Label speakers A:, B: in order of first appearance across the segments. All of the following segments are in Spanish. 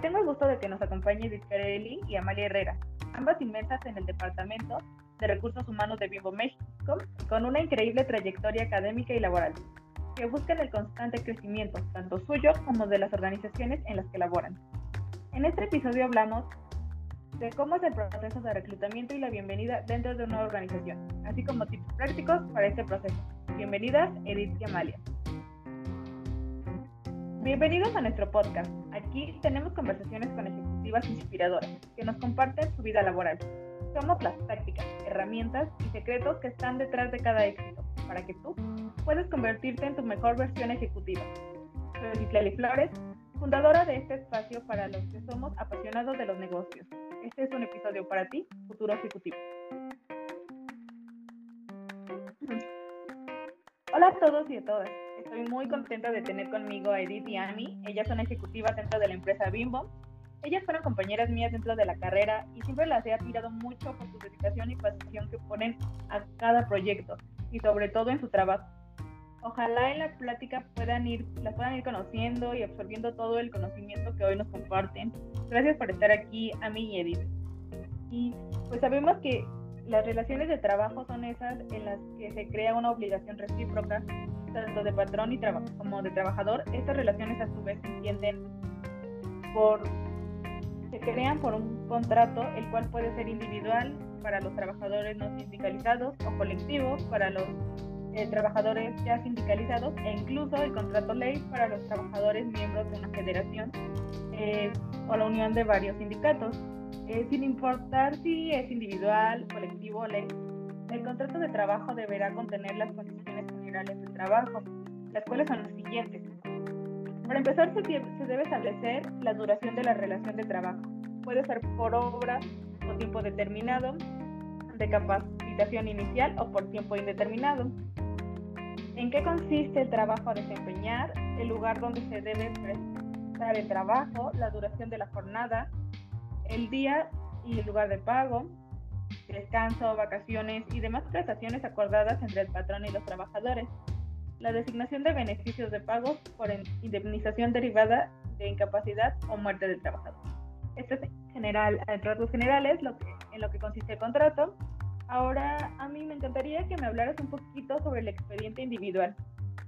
A: tengo el gusto de que nos acompañe Edith Carelli y Amalia Herrera, ambas inmensas en el Departamento de Recursos Humanos de Vivo México, con una increíble trayectoria académica y laboral, que buscan el constante crecimiento, tanto suyo como de las organizaciones en las que laboran. En este episodio hablamos de cómo es el proceso de reclutamiento y la bienvenida dentro de una organización, así como tips prácticos para este proceso. Bienvenidas, Edith y Amalia. Bienvenidos a nuestro podcast. Aquí tenemos conversaciones con ejecutivas inspiradoras que nos comparten su vida laboral. Somos las tácticas, herramientas y secretos que están detrás de cada éxito para que tú puedas convertirte en tu mejor versión ejecutiva. Soy Citlali Flores, fundadora de este espacio para los que somos apasionados de los negocios. Este es un episodio para ti, futuro ejecutivo. Hola a todos y a todas. Estoy muy contenta de tener conmigo a Edith y Amy. Ellas son ejecutivas dentro de la empresa Bimbo. Ellas fueron compañeras mías dentro de la carrera y siempre las he admirado mucho por su dedicación y pasión que ponen a cada proyecto y sobre todo en su trabajo. Ojalá en la plática puedan ir, las puedan ir conociendo y absorbiendo todo el conocimiento que hoy nos comparten. Gracias por estar aquí, Amy y Edith. Y pues sabemos que las relaciones de trabajo son esas en las que se crea una obligación recíproca, tanto de patrón y como de trabajador. Estas relaciones a su vez se entienden por se crean por un contrato, el cual puede ser individual para los trabajadores no sindicalizados o colectivo para los eh, trabajadores ya sindicalizados e incluso el contrato ley para los trabajadores miembros de una federación eh, o la unión de varios sindicatos. Eh, sin importar si es individual, colectivo o ley, el contrato de trabajo deberá contener las condiciones generales de trabajo, las cuales son las siguientes. Para empezar, se, se debe establecer la duración de la relación de trabajo. Puede ser por obra o tiempo determinado, de capacitación inicial o por tiempo indeterminado. ¿En qué consiste el trabajo a desempeñar? El lugar donde se debe prestar el trabajo, la duración de la jornada, el día y el lugar de pago, descanso, vacaciones y demás prestaciones acordadas entre el patrón y los trabajadores. La designación de beneficios de pago por indemnización derivada de incapacidad o muerte del trabajador. Esto es en general, en rasgos generales, lo que, en lo que consiste el contrato. Ahora, a mí me encantaría que me hablaras un poquito sobre el expediente individual,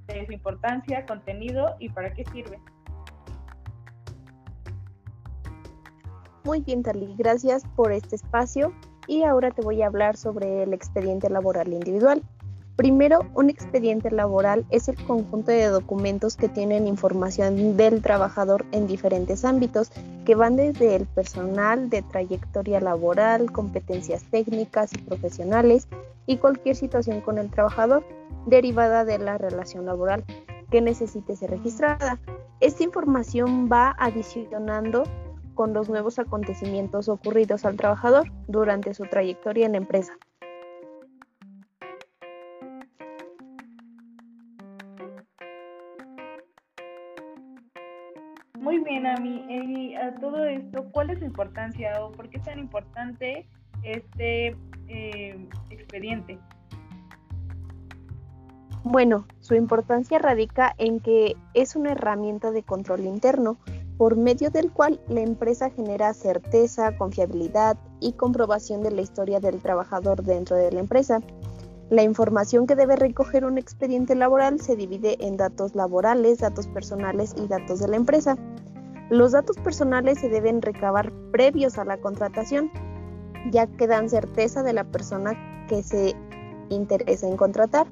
A: de su importancia, contenido y para qué sirve.
B: Muy bien, Tali, gracias por este espacio y ahora te voy a hablar sobre el expediente laboral individual. Primero, un expediente laboral es el conjunto de documentos que tienen información del trabajador en diferentes ámbitos, que van desde el personal, de trayectoria laboral, competencias técnicas y profesionales y cualquier situación con el trabajador derivada de la relación laboral que necesite ser registrada. Esta información va adicionando con los nuevos acontecimientos ocurridos al trabajador durante su trayectoria en la empresa.
A: Muy bien, a mí, y a todo esto, ¿cuál es su importancia o por qué es tan importante este eh, expediente?
B: Bueno, su importancia radica en que es una herramienta de control interno por medio del cual la empresa genera certeza, confiabilidad y comprobación de la historia del trabajador dentro de la empresa. La información que debe recoger un expediente laboral se divide en datos laborales, datos personales y datos de la empresa. Los datos personales se deben recabar previos a la contratación, ya que dan certeza de la persona que se interesa en contratar.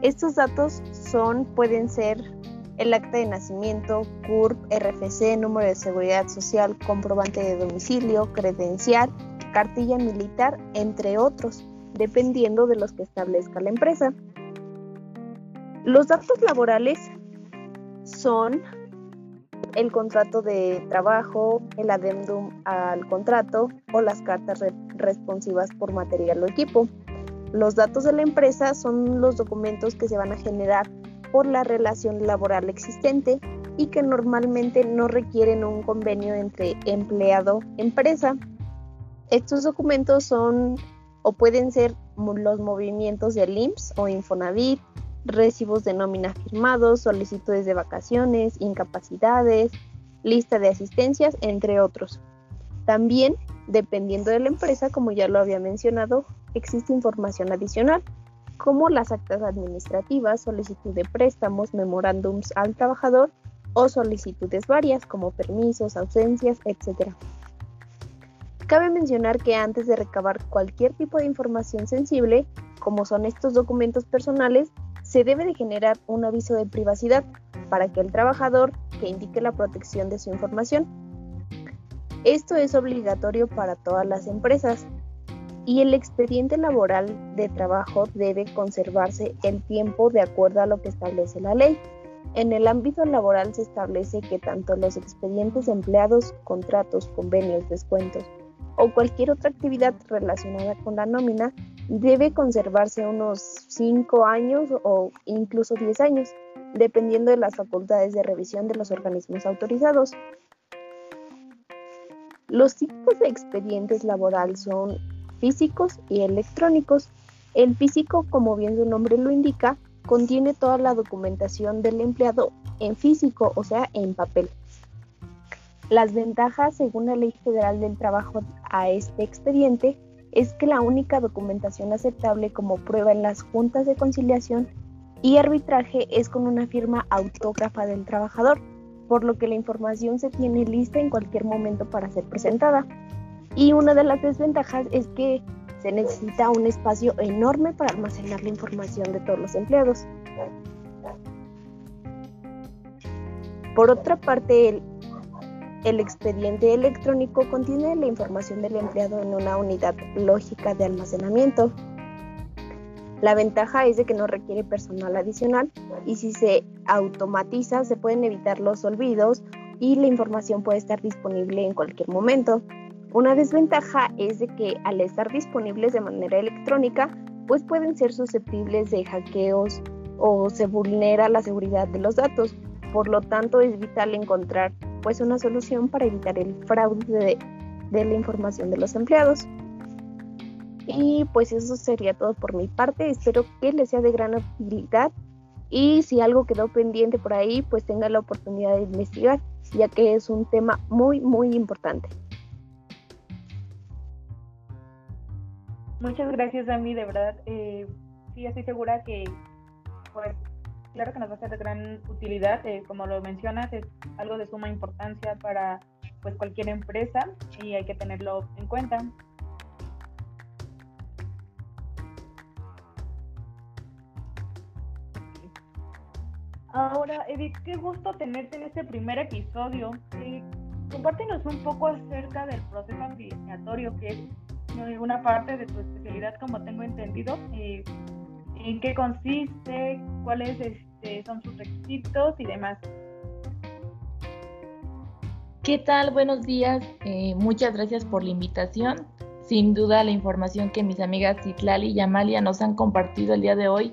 B: Estos datos son, pueden ser el acta de nacimiento, CURP, RFC, número de seguridad social, comprobante de domicilio, credencial, cartilla militar, entre otros, dependiendo de los que establezca la empresa. Los datos laborales son el contrato de trabajo, el adendum al contrato o las cartas responsivas por material o equipo. Los datos de la empresa son los documentos que se van a generar por la relación laboral existente y que normalmente no requieren un convenio entre empleado-empresa. Estos documentos son o pueden ser los movimientos del IMSS o Infonavit, recibos de nómina firmados, solicitudes de vacaciones, incapacidades, lista de asistencias, entre otros. También, dependiendo de la empresa, como ya lo había mencionado, existe información adicional, como las actas administrativas, solicitud de préstamos, memorándums al trabajador o solicitudes varias como permisos, ausencias, etc. Cabe mencionar que antes de recabar cualquier tipo de información sensible, como son estos documentos personales, se debe de generar un aviso de privacidad para que el trabajador que indique la protección de su información. Esto es obligatorio para todas las empresas y el expediente laboral de trabajo debe conservarse el tiempo de acuerdo a lo que establece la ley. En el ámbito laboral se establece que tanto los expedientes empleados, contratos, convenios, descuentos o cualquier otra actividad relacionada con la nómina debe conservarse unos 5 años o incluso 10 años, dependiendo de las facultades de revisión de los organismos autorizados. Los tipos de expedientes laboral son físicos y electrónicos. El físico, como bien su nombre lo indica, contiene toda la documentación del empleado en físico, o sea, en papel. Las ventajas, según la Ley Federal del Trabajo a este expediente, es que la única documentación aceptable como prueba en las juntas de conciliación y arbitraje es con una firma autógrafa del trabajador, por lo que la información se tiene lista en cualquier momento para ser presentada. Y una de las desventajas es que se necesita un espacio enorme para almacenar la información de todos los empleados. Por otra parte, el, expediente electrónico contiene la información del empleado en una unidad lógica de almacenamiento. La ventaja es de que no requiere personal adicional y si se automatiza se pueden evitar los olvidos y la información puede estar disponible en cualquier momento. Una desventaja es de que al estar disponibles de manera electrónica, pues pueden ser susceptibles de hackeos o se vulnera la seguridad de los datos. Por lo tanto, es vital encontrar pues una solución para evitar el fraude de, la información de los empleados. Y pues eso sería todo por mi parte. Espero que les sea de gran utilidad y si algo quedó pendiente por ahí, pues tenga la oportunidad de investigar, ya que es un tema muy, muy importante.
A: Muchas gracias, Dami, de verdad. Eh, sí, estoy segura que, pues, claro que nos va a ser de gran utilidad. Eh, como lo mencionas, es algo de suma importancia para pues cualquier empresa y hay que tenerlo en cuenta. Ahora, Edith, qué gusto tenerte en este primer episodio. Eh, compártenos un poco acerca del proceso administratorio que es una parte de tu especialidad, como tengo entendido. Eh, ¿En qué consiste? ¿Cuáles este, son sus requisitos y demás?
C: ¿Qué tal? Buenos días. Eh, muchas gracias por la invitación. Sin duda la información que mis amigas Citlali y Amalia nos han compartido el día de hoy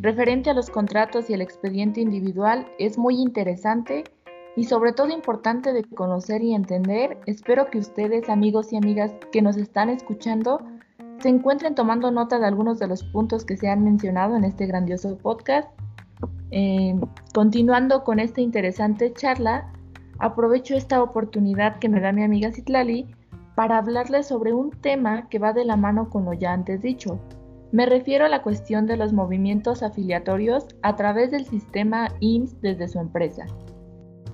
C: referente a los contratos y el expediente individual es muy interesante y sobre todo importante de conocer y entender. Espero que ustedes, amigos y amigas que nos están escuchando, se encuentren tomando nota de algunos de los puntos que se han mencionado en este grandioso podcast. Eh, continuando con esta interesante charla, aprovecho esta oportunidad que me da mi amiga Citlali para hablarles sobre un tema que va de la mano con lo ya antes dicho. Me refiero a la cuestión de los movimientos afiliatorios a través del sistema IMSS desde su empresa.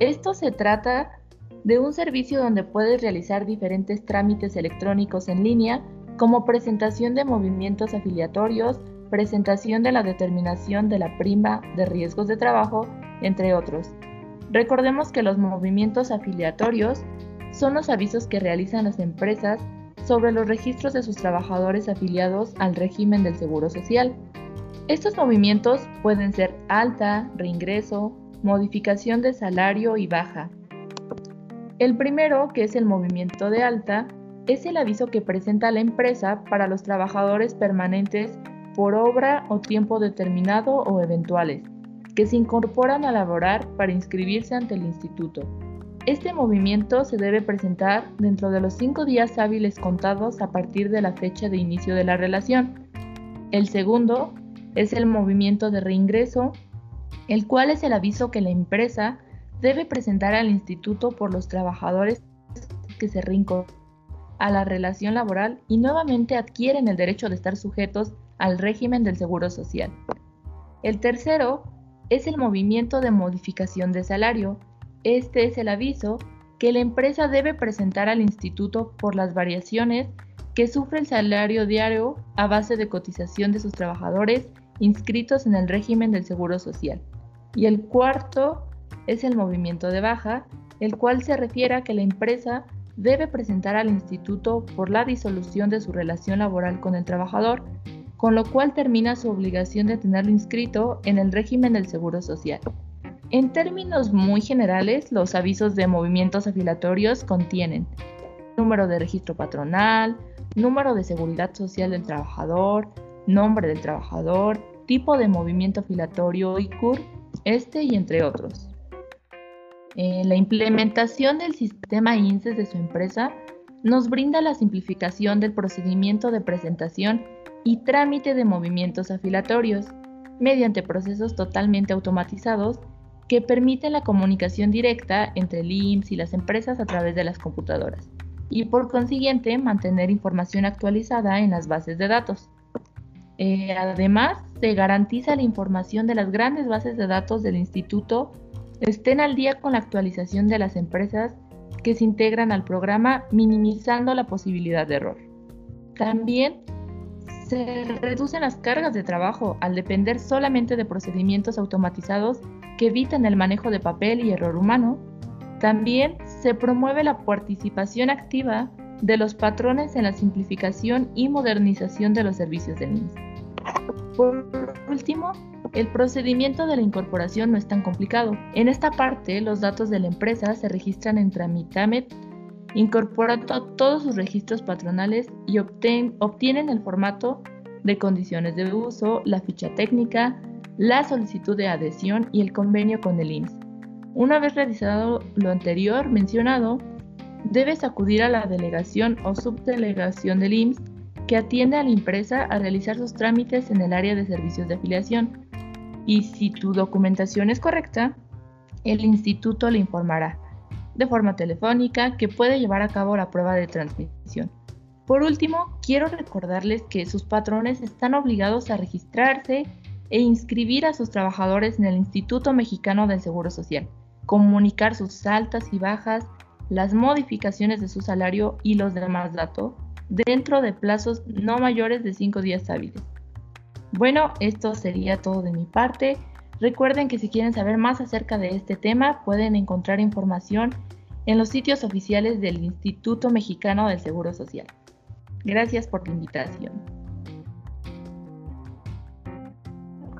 C: Esto se trata de un servicio donde puedes realizar diferentes trámites electrónicos en línea, como presentación de movimientos afiliatorios, presentación de la determinación de la prima de riesgos de trabajo, entre otros. Recordemos que los movimientos afiliatorios son los avisos que realizan las empresas sobre los registros de sus trabajadores afiliados al régimen del Seguro Social. Estos movimientos pueden ser alta, reingreso, modificación de salario y baja. El primero, que es el movimiento de alta, es el aviso que presenta la empresa para los trabajadores permanentes por obra o tiempo determinado o eventuales, que se incorporan a laborar para inscribirse ante el instituto. Este movimiento se debe presentar dentro de los cinco días hábiles contados a partir de la fecha de inicio de la relación. El segundo es el movimiento de reingreso el cual es el aviso que la empresa debe presentar al instituto por los trabajadores que se reincorporan a la relación laboral y nuevamente adquieren el derecho de estar sujetos al régimen del Seguro Social. El tercero es el movimiento de modificación de salario. Este es el aviso que la empresa debe presentar al instituto por las variaciones que sufre el salario diario a base de cotización de sus trabajadores inscritos en el régimen del Seguro Social. Y el cuarto es el movimiento de baja, el cual se refiere a que la empresa debe presentar al instituto por la disolución de su relación laboral con el trabajador, con lo cual termina su obligación de tenerlo inscrito en el régimen del Seguro Social. En términos muy generales, los avisos de movimientos afilatorios contienen número de registro patronal, número de seguridad social del trabajador, nombre del trabajador, tipo de movimiento afilatorio y CUR, este y entre otros. Eh, la implementación del sistema INSES de su empresa nos brinda la simplificación del procedimiento de presentación y trámite de movimientos afilatorios mediante procesos totalmente automatizados que permiten la comunicación directa entre el IMSS y las empresas a través de las computadoras y por consiguiente mantener información actualizada en las bases de datos. Eh, además, se garantiza la información de las grandes bases de datos del instituto estén al día con la actualización de las empresas que se integran al programa, minimizando la posibilidad de error. También se reducen las cargas de trabajo al depender solamente de procedimientos automatizados que evitan el manejo de papel y error humano. También se promueve la participación activa de los patrones en la simplificación y modernización de los servicios del MINS. Por último, el procedimiento de la incorporación no es tan complicado. En esta parte, los datos de la empresa se registran en Tramitamet, incorporan todos sus registros patronales y obtienen el formato de condiciones de uso, la ficha técnica, la solicitud de adhesión y el convenio con el IMSS. Una vez realizado lo anterior mencionado, debes acudir a la delegación o subdelegación del IMSS que atiende a la empresa a realizar sus trámites en el área de servicios de afiliación y si tu documentación es correcta, el instituto le informará de forma telefónica que puede llevar a cabo la prueba de transmisión. Por último, quiero recordarles que sus patrones están obligados a registrarse e inscribir a sus trabajadores en el Instituto Mexicano del Seguro Social, comunicar sus altas y bajas, las modificaciones de su salario y los demás datos dentro de plazos no mayores de 5 días hábiles. Bueno, esto sería todo de mi parte. Recuerden que si quieren saber más acerca de este tema, pueden encontrar información en los sitios oficiales del Instituto Mexicano del Seguro Social. Gracias por la invitación.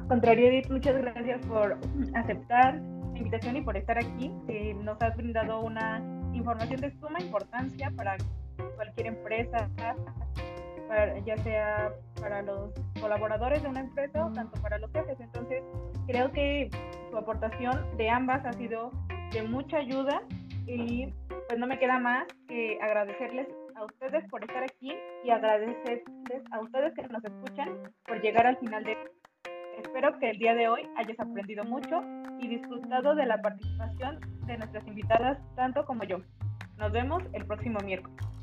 A: Contrario, muchas gracias por aceptar la invitación y por estar aquí. Eh, nos has brindado una información de suma importancia para cualquier empresa, ya sea para los colaboradores de una empresa o tanto para los jefes. Entonces, creo que su aportación de ambas ha sido de mucha ayuda y pues no me queda más que agradecerles a ustedes por estar aquí y agradecerles a ustedes que nos escuchan por llegar al final de Espero que el día de hoy hayas aprendido mucho y disfrutado de la participación de nuestras invitadas tanto como yo. Nos vemos el próximo miércoles.